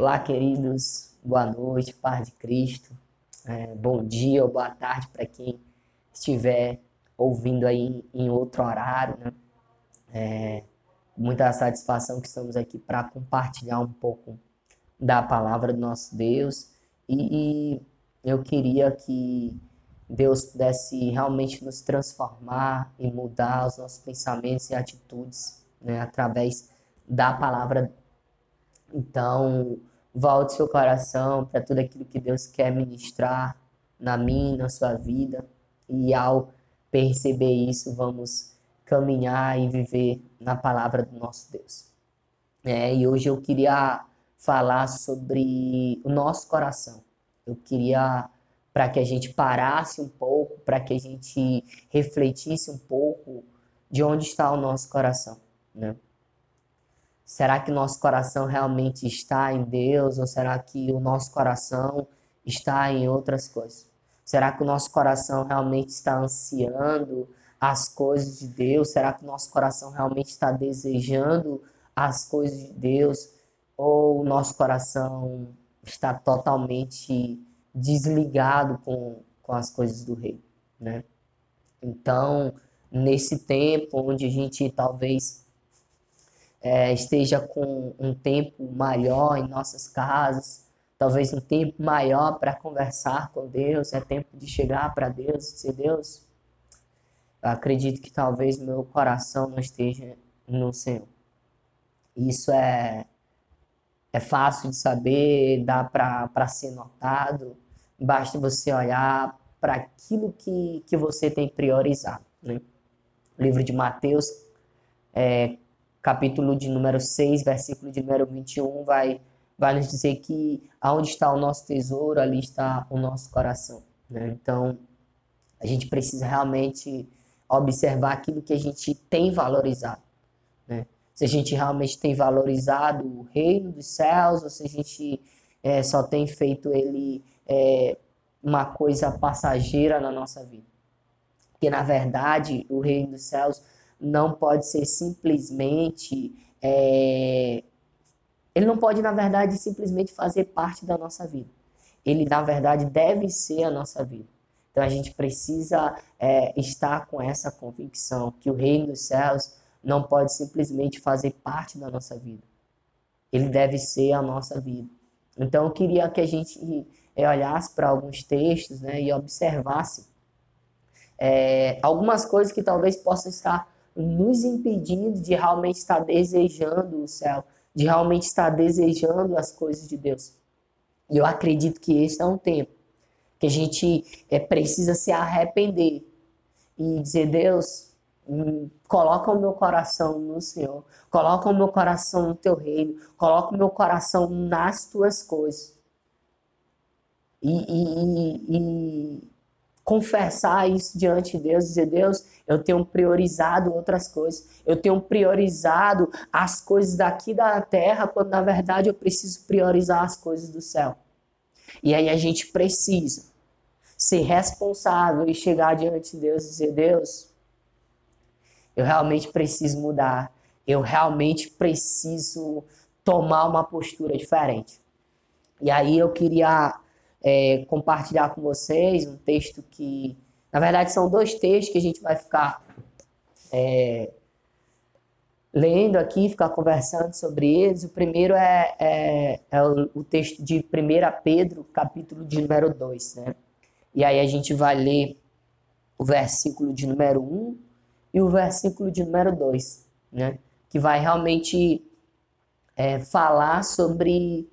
Olá, queridos, boa noite, paz de Cristo. É, bom dia ou boa tarde para quem estiver ouvindo aí em outro horário, né? É, muita satisfação que estamos aqui para compartilhar um pouco da palavra do nosso Deus e, e eu queria que Deus pudesse realmente nos transformar e mudar os nossos pensamentos e atitudes né, através da palavra. Então, Volte seu coração para tudo aquilo que Deus quer ministrar na minha, na sua vida. E ao perceber isso, vamos caminhar e viver na palavra do nosso Deus. É, e hoje eu queria falar sobre o nosso coração. Eu queria para que a gente parasse um pouco, para que a gente refletisse um pouco de onde está o nosso coração, né? Será que nosso coração realmente está em Deus ou será que o nosso coração está em outras coisas? Será que o nosso coração realmente está ansiando as coisas de Deus? Será que o nosso coração realmente está desejando as coisas de Deus? Ou o nosso coração está totalmente desligado com, com as coisas do Rei, né? Então, nesse tempo onde a gente talvez é, esteja com um tempo maior em nossas casas, talvez um tempo maior para conversar com Deus, é tempo de chegar para Deus e Deus, eu acredito que talvez meu coração não esteja no Senhor. Isso é, é fácil de saber, dá para ser notado, basta você olhar para aquilo que, que você tem priorizado. Né? O livro de Mateus, é, capítulo de número 6, versículo de número 21, vai, vai nos dizer que aonde está o nosso tesouro, ali está o nosso coração. Né? Então, a gente precisa realmente observar aquilo que a gente tem valorizado. Né? Se a gente realmente tem valorizado o reino dos céus, ou se a gente é, só tem feito ele é, uma coisa passageira na nossa vida. Porque, na verdade, o reino dos céus não pode ser simplesmente. É... Ele não pode, na verdade, simplesmente fazer parte da nossa vida. Ele, na verdade, deve ser a nossa vida. Então a gente precisa é, estar com essa convicção que o reino dos céus não pode simplesmente fazer parte da nossa vida. Ele deve ser a nossa vida. Então eu queria que a gente é, olhasse para alguns textos né, e observasse é, algumas coisas que talvez possam estar nos impedindo de realmente estar desejando o céu, de realmente estar desejando as coisas de Deus. E eu acredito que esse é um tempo que a gente é, precisa se arrepender e dizer, Deus, hum, coloca o meu coração no Senhor, coloca o meu coração no teu reino, coloca o meu coração nas tuas coisas. E, e, e, confessar isso diante de Deus, dizer, Deus, eu tenho priorizado outras coisas, eu tenho priorizado as coisas daqui da terra, quando na verdade eu preciso priorizar as coisas do céu. E aí a gente precisa ser responsável e chegar diante de Deus e dizer, Deus, eu realmente preciso mudar, eu realmente preciso tomar uma postura diferente. E aí eu queria é, compartilhar com vocês um texto que, na verdade, são dois textos que a gente vai ficar é, lendo aqui, ficar conversando sobre eles. O primeiro é, é, é o, texto de 1 Pedro, capítulo de número 2, né? E aí a gente vai ler o versículo de número 1 e o versículo de número 2, né? Que vai realmente é, falar sobre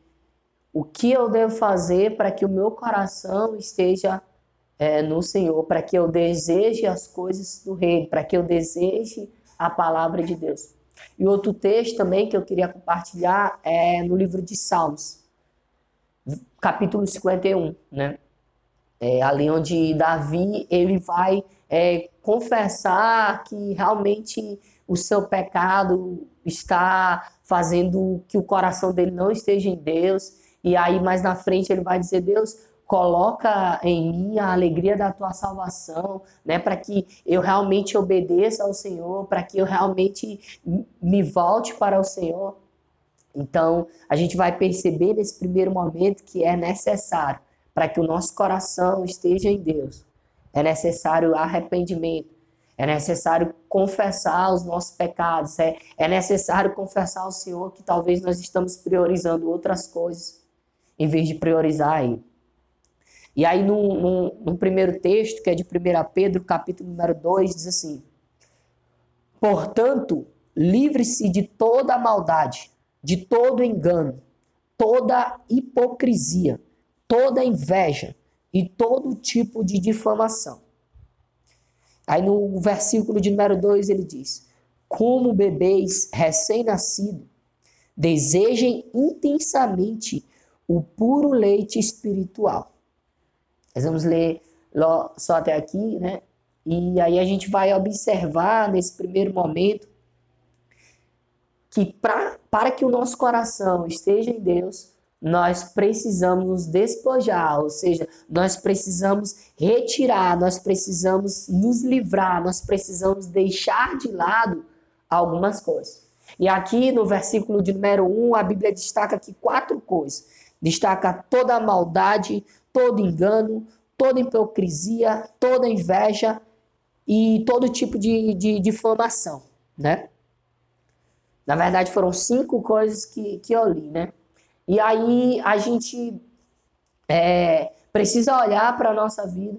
o que eu devo fazer para que o meu coração esteja é, no Senhor, para que eu deseje as coisas do Rei, para que eu deseje a palavra de Deus. E outro texto também que eu queria compartilhar é no livro de Salmos, capítulo 51, né? É ali onde Davi ele vai é, confessar que realmente o seu pecado está fazendo que o coração dele não esteja em Deus e aí mais na frente ele vai dizer: Deus, coloca em mim a alegria da tua salvação, né, para que eu realmente obedeça ao Senhor, para que eu realmente me volte para o Senhor. Então, a gente vai perceber nesse primeiro momento que é necessário para que o nosso coração esteja em Deus. É necessário arrependimento. É necessário confessar os nossos pecados. É, é necessário confessar ao Senhor que talvez nós estamos priorizando outras coisas em vez de priorizar Ele. E aí, no, no, primeiro texto, que é de 1 Pedro, capítulo número 2, diz assim: Portanto, livre-se de toda maldade, de todo engano, toda hipocrisia, toda inveja e todo tipo de difamação. Aí no versículo de número 2 ele diz: Como bebês recém-nascidos, desejem intensamente o puro leite espiritual. Nós vamos ler só até aqui, né? E aí a gente vai observar nesse primeiro momento que pra, para que o nosso coração esteja em Deus, nós precisamos nos despojar, ou seja, nós precisamos retirar, nós precisamos nos livrar, nós precisamos deixar de lado algumas coisas. E aqui no versículo de número 1, a Bíblia destaca aqui quatro coisas. Destaca toda a maldade, todo engano, toda hipocrisia, toda inveja e todo tipo de, de difamação, né? Na verdade, foram cinco coisas que, que eu li, né? E aí a gente é, precisa olhar para a nossa vida,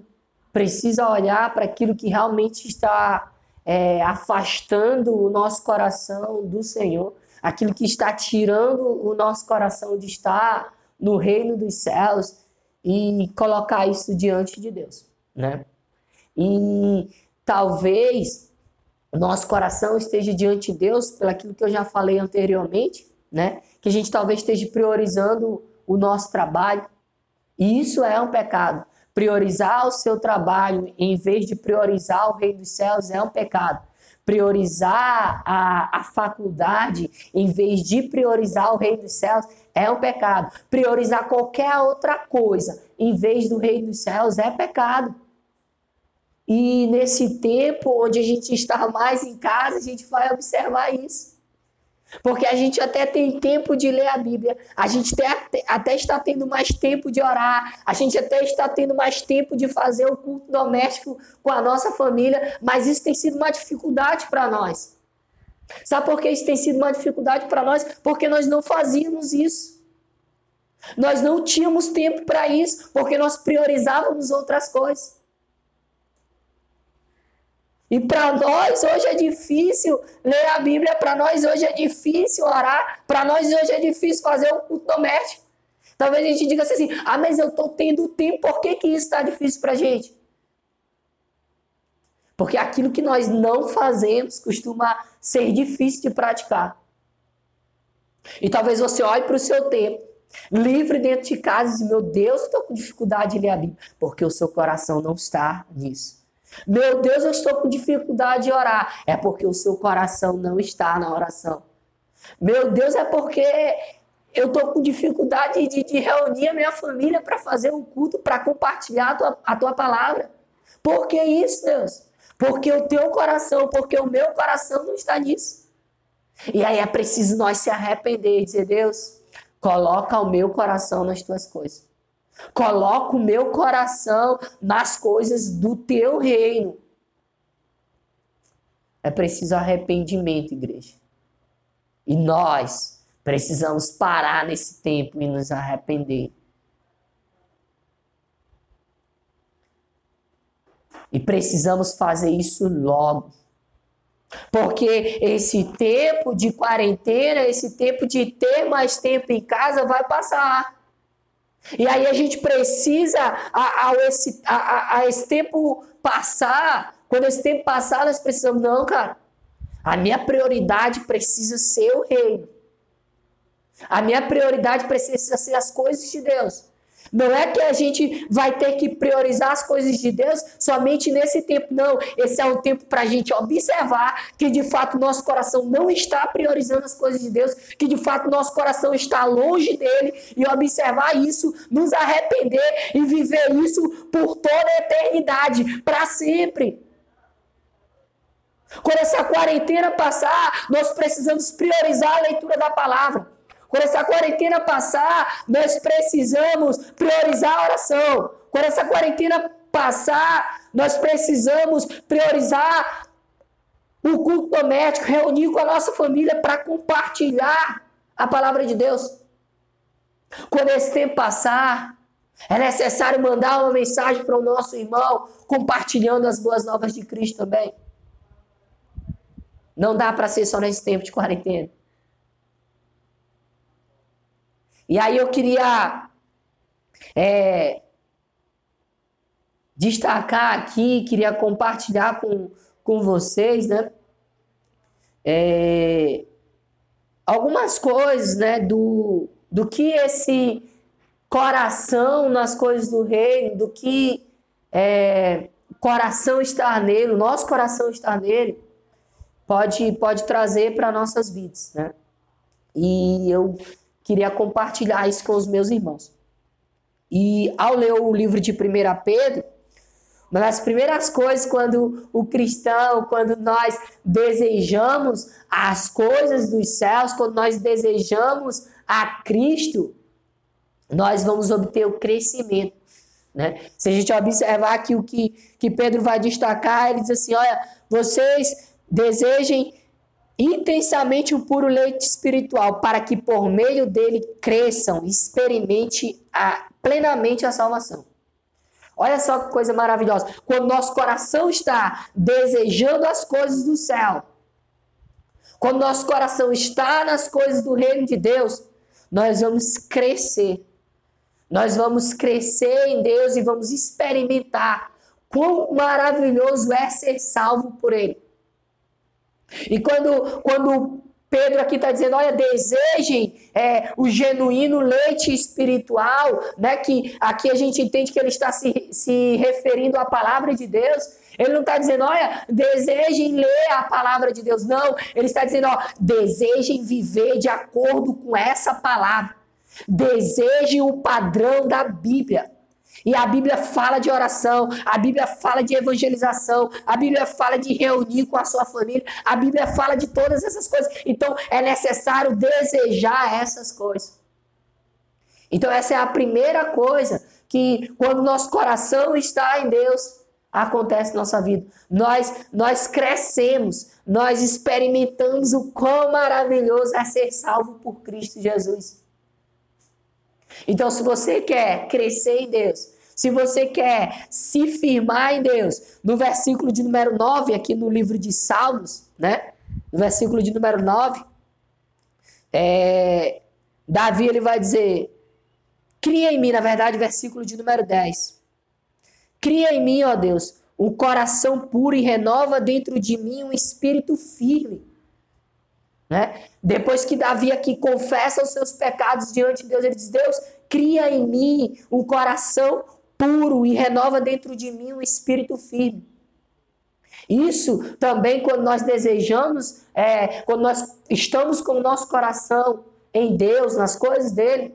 precisa olhar para aquilo que realmente está é, afastando o nosso coração do Senhor, aquilo que está tirando o nosso coração de estar no reino dos céus e colocar isso diante de Deus, né? E talvez nosso coração esteja diante de Deus pelo aquilo que eu já falei anteriormente, né? Que a gente talvez esteja priorizando o nosso trabalho. E isso é um pecado. Priorizar o seu trabalho em vez de priorizar o reino dos céus é um pecado. Priorizar a, a faculdade em vez de priorizar o reino dos céus é um pecado. Priorizar qualquer outra coisa em vez do reino dos céus é pecado. E nesse tempo onde a gente está mais em casa, a gente vai observar isso. Porque a gente até tem tempo de ler a Bíblia, a gente até, até está tendo mais tempo de orar, a gente até está tendo mais tempo de fazer o culto doméstico com a nossa família, mas isso tem sido uma dificuldade para nós. Sabe por que isso tem sido uma dificuldade para nós? Porque nós não fazíamos isso. Nós não tínhamos tempo para isso, porque nós priorizávamos outras coisas. E para nós hoje é difícil ler a Bíblia, para nós hoje é difícil orar, para nós hoje é difícil fazer o culto doméstico. Talvez a gente diga assim: ah, mas eu estou tendo tempo, por que, que isso está difícil para a gente? Porque aquilo que nós não fazemos costuma ser difícil de praticar. E talvez você olhe para o seu tempo, livre dentro de casa e diz: Meu Deus, eu estou com dificuldade de ler a Bíblia. Porque o seu coração não está nisso. Meu Deus, eu estou com dificuldade de orar. É porque o seu coração não está na oração. Meu Deus, é porque eu estou com dificuldade de, de, reunir a minha família para fazer um culto, para compartilhar a tua, a tua palavra. Por que isso, Deus? Porque o teu coração, porque o meu coração não está nisso. E aí é preciso nós se arrepender e dizer, Deus, coloca o meu coração nas tuas coisas. Coloco o meu coração nas coisas do teu reino. É preciso arrependimento, igreja. E nós precisamos parar nesse tempo e nos arrepender. E precisamos fazer isso logo. Porque esse tempo de quarentena, esse tempo de ter mais tempo em casa vai passar. E aí a gente precisa, a, a, esse, a, a, esse tempo passar, quando esse tempo passar, nós precisamos, não, cara. A minha prioridade precisa ser o reino. A minha prioridade precisa ser as coisas de Deus. Não é que a gente vai ter que priorizar as coisas de Deus somente nesse tempo, não. Esse é um tempo para a gente observar que de fato nosso coração não está priorizando as coisas de Deus, que de fato nosso coração está longe dele e observar isso, nos arrepender e viver isso por toda a eternidade, para sempre. Quando essa quarentena passar, nós precisamos priorizar a leitura da palavra. Quando essa quarentena passar, nós precisamos priorizar a oração. Quando essa quarentena passar, nós precisamos priorizar o culto doméstico, reunir com a nossa família para compartilhar a palavra de Deus. Quando esse tempo passar, é necessário mandar uma mensagem para o nosso irmão, compartilhando as boas novas de Cristo também. Não dá para ser só nesse tempo de quarentena. E aí eu queria é, destacar aqui, queria compartilhar com, com vocês, né? É, algumas coisas, né, do, do que esse coração nas coisas do reino, do que é, coração está nele, o nosso coração está nele, pode, pode trazer para nossas vidas, né? E eu queria compartilhar isso com os meus irmãos. E ao ler o livro de 1 Pedro, uma das primeiras coisas quando o cristão, quando nós desejamos as coisas dos céus, quando nós desejamos a Cristo, nós vamos obter o crescimento. Né? Se a gente observar aqui o que, que Pedro vai destacar, ele diz assim: olha, vocês desejem intensamente o puro leite espiritual, para que por meio dele cresçam, experimente a, plenamente a salvação. Olha só que coisa maravilhosa. Quando nosso coração está desejando as coisas do céu, quando nosso coração está nas coisas do reino de Deus, nós vamos crescer. Nós vamos crescer em Deus e vamos experimentar quão maravilhoso é ser salvo por Ele. E quando, quando Pedro aqui está dizendo, olha, desejem é, o genuíno leite espiritual, né? Que aqui a gente entende que ele está se, se referindo à palavra de Deus. Ele não está dizendo, olha, desejem ler a palavra de Deus. Não, ele está dizendo, ó, desejem viver de acordo com essa palavra. Desejem o padrão da Bíblia. E a Bíblia fala de oração, a Bíblia fala de evangelização, a Bíblia fala de reunir com a sua família, a Bíblia fala de todas essas coisas. Então é necessário desejar essas coisas. Então essa é a primeira coisa que quando nosso coração está em Deus, acontece na nossa vida. Nós nós crescemos, nós experimentamos o quão maravilhoso é ser salvo por Cristo Jesus. Então, se você quer crescer em Deus, se você quer se firmar em Deus, no versículo de número 9, aqui no livro de Salmos, né? No versículo de número 9, é, Davi ele vai dizer: Cria em mim, na verdade, versículo de número 10. Cria em mim, ó Deus, um coração puro e renova dentro de mim um espírito firme. Né? Depois que Davi aqui confessa os seus pecados diante de Deus, ele diz: Deus, cria em mim um coração puro e renova dentro de mim um espírito firme. Isso também, quando nós desejamos, é, quando nós estamos com o nosso coração em Deus, nas coisas dele,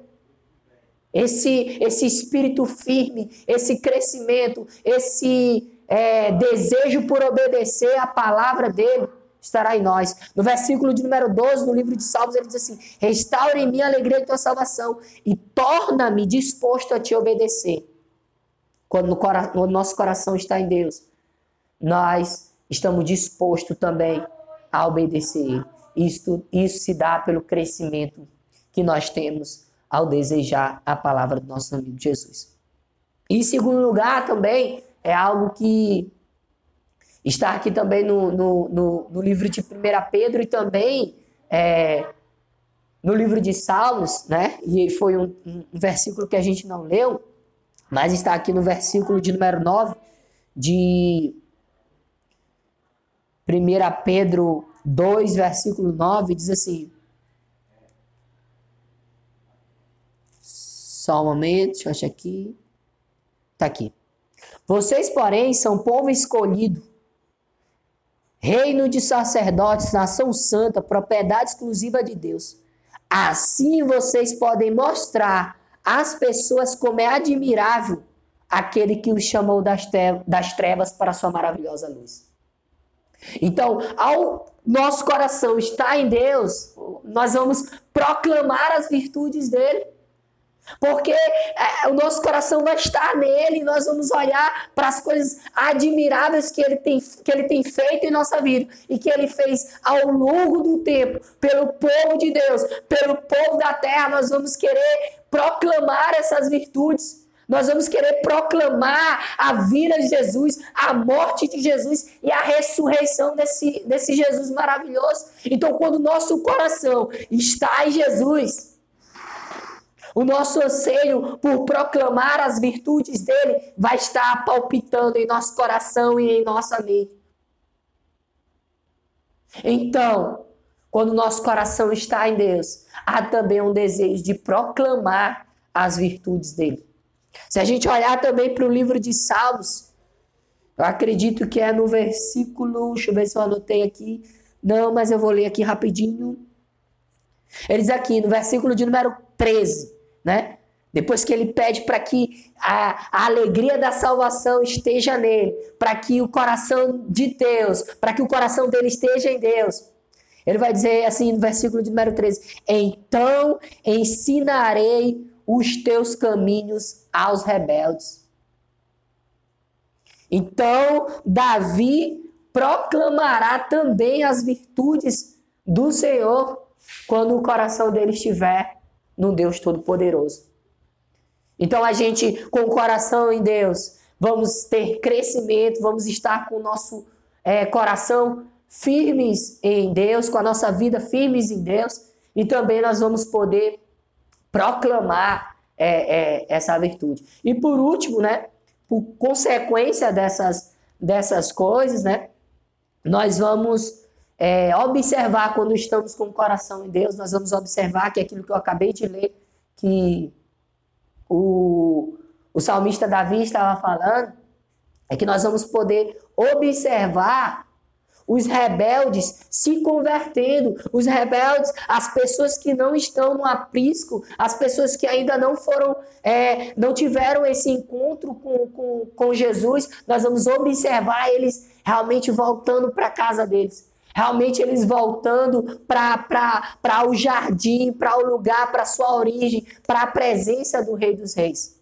esse, esse espírito firme, esse crescimento, esse é, desejo por obedecer a palavra dele estará em nós. No versículo de número 12, no livro de Salmos, ele diz assim: Restaure em mim a alegria de tua salvação e torna-me disposto a te obedecer. Quando no, cora no nosso coração está em Deus, nós estamos dispostos também a obedecer. Isso, isso se dá pelo crescimento que nós temos ao desejar a palavra do nosso amigo Jesus. E em segundo lugar, também é algo que Está aqui também no, no, no, no livro de 1 Pedro e também é, no livro de Salmos, né? E foi um, um, versículo que a gente não leu, mas está aqui no versículo de número 9 de 1 Pedro 2, versículo 9, diz assim. Só um momento, deixa eu achar aqui. Está aqui. Vocês, porém, são povo escolhido reino de sacerdotes, nação santa, propriedade exclusiva de Deus. Assim vocês podem mostrar às pessoas como é admirável aquele que os chamou das trevas para sua maravilhosa luz. Então, ao nosso coração estar em Deus, nós vamos proclamar as virtudes dele. Porque é, o nosso coração vai estar nele, nós vamos olhar para as coisas admiráveis que ele, tem, que ele tem feito em nossa vida e que ele fez ao longo do tempo, pelo povo de Deus, pelo povo da terra. Nós vamos querer proclamar essas virtudes. Nós vamos querer proclamar a vida de Jesus, a morte de Jesus e a ressurreição desse, desse Jesus maravilhoso. Então, quando o nosso coração está em Jesus, o nosso anseio por proclamar as virtudes dele vai estar palpitando em nosso coração e em nossa mente. Então, quando nosso coração está em Deus, há também um desejo de proclamar as virtudes dele. Se a gente olhar também para o livro de Salmos, eu acredito que é no versículo, deixa eu ver se eu anotei aqui. Não, mas eu vou ler aqui rapidinho. Eles aqui no versículo de número 13, né? Depois que ele pede para que a, a, alegria da salvação esteja nele, para que o coração de Deus, para que o coração dele esteja em Deus. Ele vai dizer assim no versículo de número 13: Então ensinarei os teus caminhos aos rebeldes. Então, Davi proclamará também as virtudes do Senhor quando o coração dele estiver no Deus Todo-Poderoso. Então, a gente, com o coração em Deus, vamos ter crescimento, vamos estar com o nosso é, coração firmes em Deus, com a nossa vida firmes em Deus, e também nós vamos poder proclamar é, é, essa virtude. E por último, né, por consequência dessas, dessas coisas, né, nós vamos é, observar quando estamos com o coração em Deus, nós vamos observar que aquilo que eu acabei de ler, que o, o salmista Davi estava falando, é que nós vamos poder observar os rebeldes se convertendo, os rebeldes, as pessoas que não estão no aprisco, as pessoas que ainda não foram, é, não tiveram esse encontro com, com, com Jesus, nós vamos observar eles realmente voltando para a casa deles. Realmente eles voltando para o jardim, para o lugar, para sua origem, para a presença do Rei dos Reis.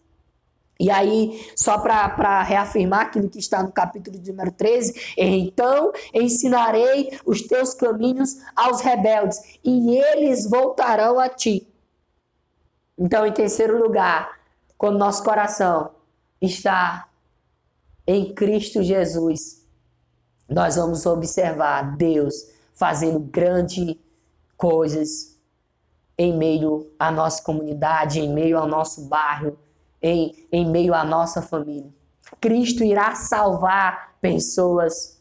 E aí, só para reafirmar aquilo que está no capítulo número 13, então ensinarei os teus caminhos aos rebeldes, e eles voltarão a ti. Então, em terceiro lugar, quando nosso coração está em Cristo Jesus, nós vamos observar Deus fazendo grandes coisas em meio à nossa comunidade, em meio ao nosso bairro, em, em meio à nossa família. Cristo irá salvar pessoas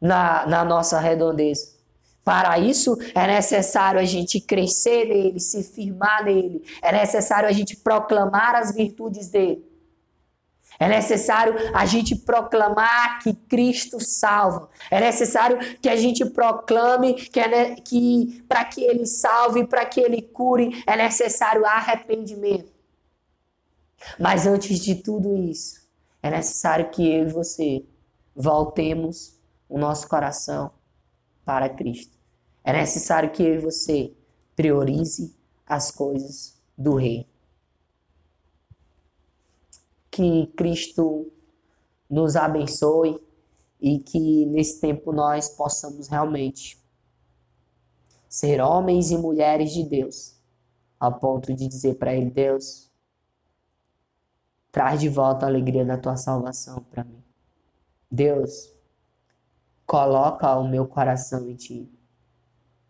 na, na nossa redondeza. Para isso, é necessário a gente crescer nele, se firmar nele. É necessário a gente proclamar as virtudes dele. É necessário a gente proclamar que Cristo salva. É necessário que a gente proclame que, é, que para que ele salve, para que ele cure, é necessário arrependimento. Mas antes de tudo isso, é necessário que eu e você voltemos o nosso coração para Cristo. É necessário que eu e você priorize as coisas do Rei. Que Cristo nos abençoe e que nesse tempo nós possamos realmente ser homens e mulheres de Deus, ao ponto de dizer para Ele: Deus, Traz de volta a alegria da tua salvação para mim. Deus, coloca o meu coração em ti.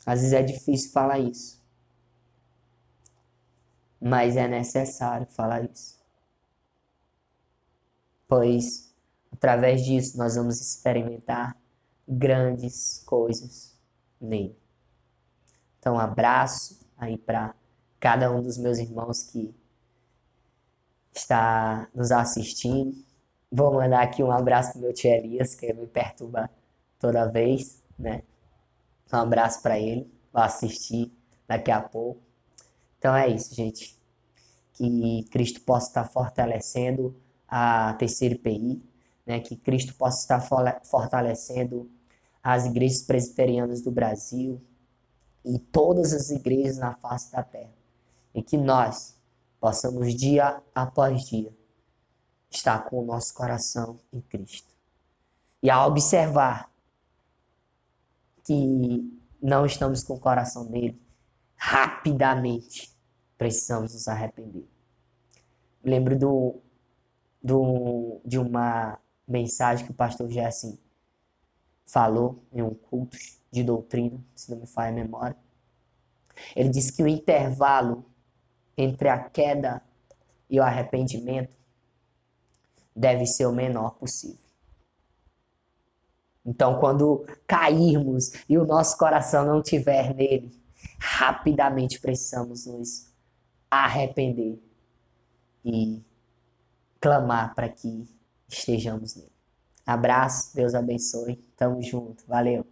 Às vezes é difícil falar isso. Mas é necessário falar isso. Pois através disso nós vamos experimentar grandes coisas nele. Então, um abraço aí para cada um dos meus irmãos que está nos assistindo. Vou mandar aqui um abraço pro meu tio Elias, que me perturba toda vez, né? Um abraço para ele, vou assistir daqui a pouco. Então é isso, gente. Que Cristo possa estar fortalecendo a terceira IPI. né, que Cristo possa estar fortalecendo as igrejas presbiterianas do Brasil e todas as igrejas na face da terra. E que nós possamos, dia após dia, estar com o nosso coração em Cristo. E ao observar que não estamos com o coração nele, rapidamente precisamos nos arrepender. Lembro do, do, de uma mensagem que o pastor Jesse falou em um culto de doutrina, se não me falha a memória. Ele disse que o intervalo entre a queda e o arrependimento deve ser o menor possível. Então, quando cairmos e o nosso coração não tiver nele, rapidamente precisamos nos arrepender e clamar para que estejamos nele. Abraço, Deus abençoe. Tamo junto. Valeu.